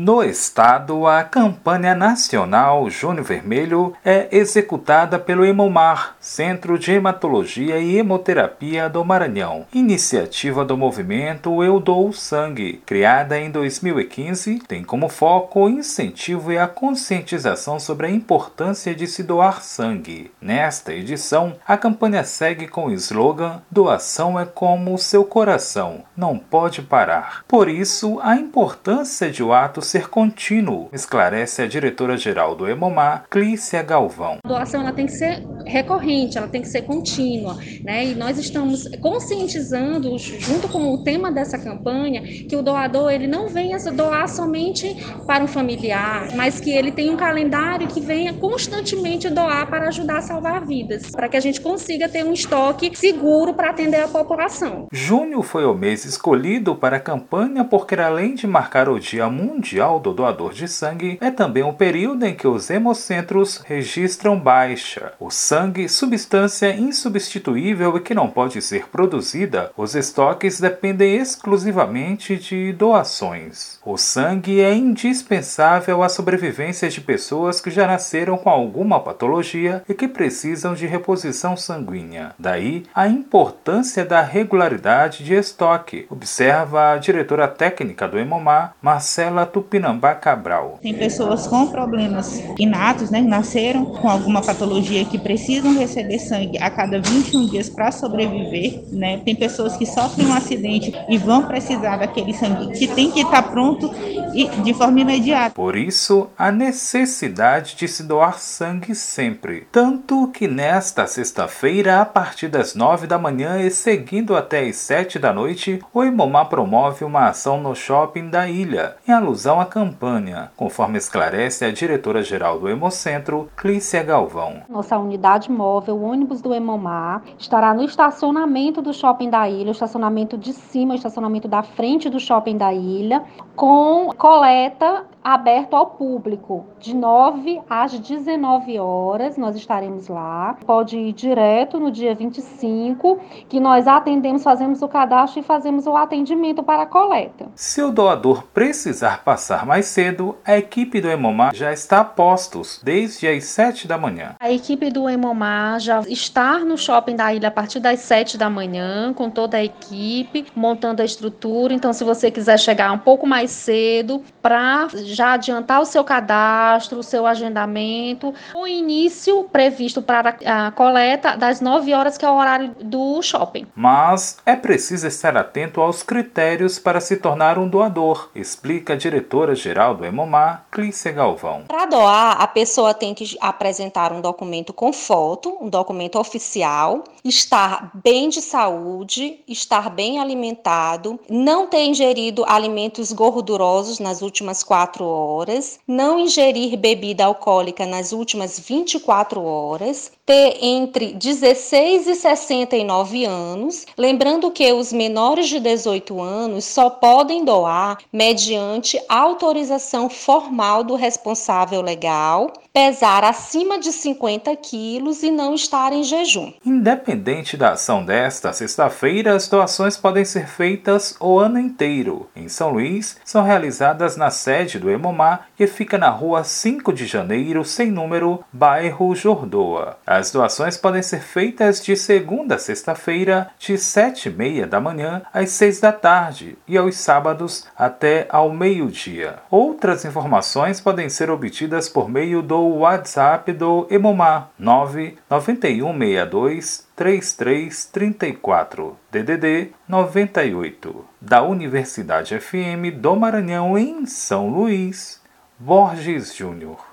No estado, a campanha nacional Júnior Vermelho é executada pelo Hemomar, Centro de Hematologia e Hemoterapia do Maranhão, iniciativa do movimento Eu Dou Sangue, criada em 2015, tem como foco o incentivo e a conscientização sobre a importância de se doar sangue. Nesta edição, a campanha segue com o slogan Doação é como o seu coração, não pode parar. Por isso, a importância de o ato ser contínuo, esclarece a diretora-geral do EMOMAR, Clícia Galvão. A doação ela tem que ser recorrente, ela tem que ser contínua, né? E nós estamos conscientizando, junto com o tema dessa campanha, que o doador ele não venha doar somente para um familiar, mas que ele tenha um calendário que venha constantemente doar para ajudar a salvar vidas, para que a gente consiga ter um estoque seguro para atender a população. Junho foi o mês escolhido para a campanha porque além de marcar o Dia Mundial do Doador de Sangue é também um período em que os hemocentros registram baixa. O sangue, substância insubstituível e que não pode ser produzida, os estoques dependem exclusivamente de doações. O sangue é indispensável à sobrevivência de pessoas que já nasceram com alguma patologia e que precisam de reposição sanguínea. Daí a importância da regularidade de estoque, observa a diretora técnica do Hemomar, Marcela Tupi Tupinambá Cabral. Tem pessoas com problemas inatos, né, nasceram com alguma patologia que precisam receber sangue a cada 21 dias para sobreviver, né? Tem pessoas que sofrem um acidente e vão precisar daquele sangue que tem que estar pronto e de forma imediata. Por isso, a necessidade de se doar sangue sempre. Tanto que nesta sexta-feira, a partir das 9 da manhã e seguindo até as 7 da noite, o Imomá promove uma ação no shopping da ilha, em alusão a campanha, conforme esclarece a diretora-geral do Hemocentro, Clícia Galvão. Nossa unidade móvel, o ônibus do Hemomar, estará no estacionamento do shopping da ilha, o estacionamento de cima, o estacionamento da frente do shopping da ilha, com coleta aberto ao público, de 9 às 19 horas, nós estaremos lá. Pode ir direto no dia 25, que nós atendemos, fazemos o cadastro e fazemos o atendimento para a coleta. Se o doador precisar passar mais cedo, a equipe do Hemomar já está a postos desde as 7 da manhã. A equipe do Hemomar já está no shopping da ilha a partir das 7 da manhã, com toda a equipe, montando a estrutura. Então, se você quiser chegar um pouco mais cedo para já adiantar o seu cadastro, o seu agendamento. O início previsto para a coleta das 9 horas, que é o horário do shopping. Mas é preciso estar atento aos critérios para se tornar um doador, explica a diretora-geral do Hemomar, Clícia Galvão. Para doar, a pessoa tem que apresentar um documento com foto, um documento oficial, estar bem de saúde, estar bem alimentado, não ter ingerido alimentos gordurosos nas últimas quatro horas, não ingerir bebida alcoólica nas últimas 24 horas, ter entre 16 e 69 anos, lembrando que os menores de 18 anos só podem doar mediante autorização formal do responsável legal, pesar acima de 50 quilos e não estar em jejum. Independente da ação desta sexta-feira, as doações podem ser feitas o ano inteiro. Em São Luís, são realizadas na sede do Hemomar, que fica na rua 5 de janeiro, sem número, bairro Jordoa. As doações podem ser feitas de segunda a sexta-feira, de sete e meia da manhã às seis da tarde e aos sábados até ao meio-dia. Outras informações podem ser obtidas por meio do WhatsApp do Emomar 99162 3334 DDD 98 da Universidade FM do Maranhão em São Luís, Borges Júnior.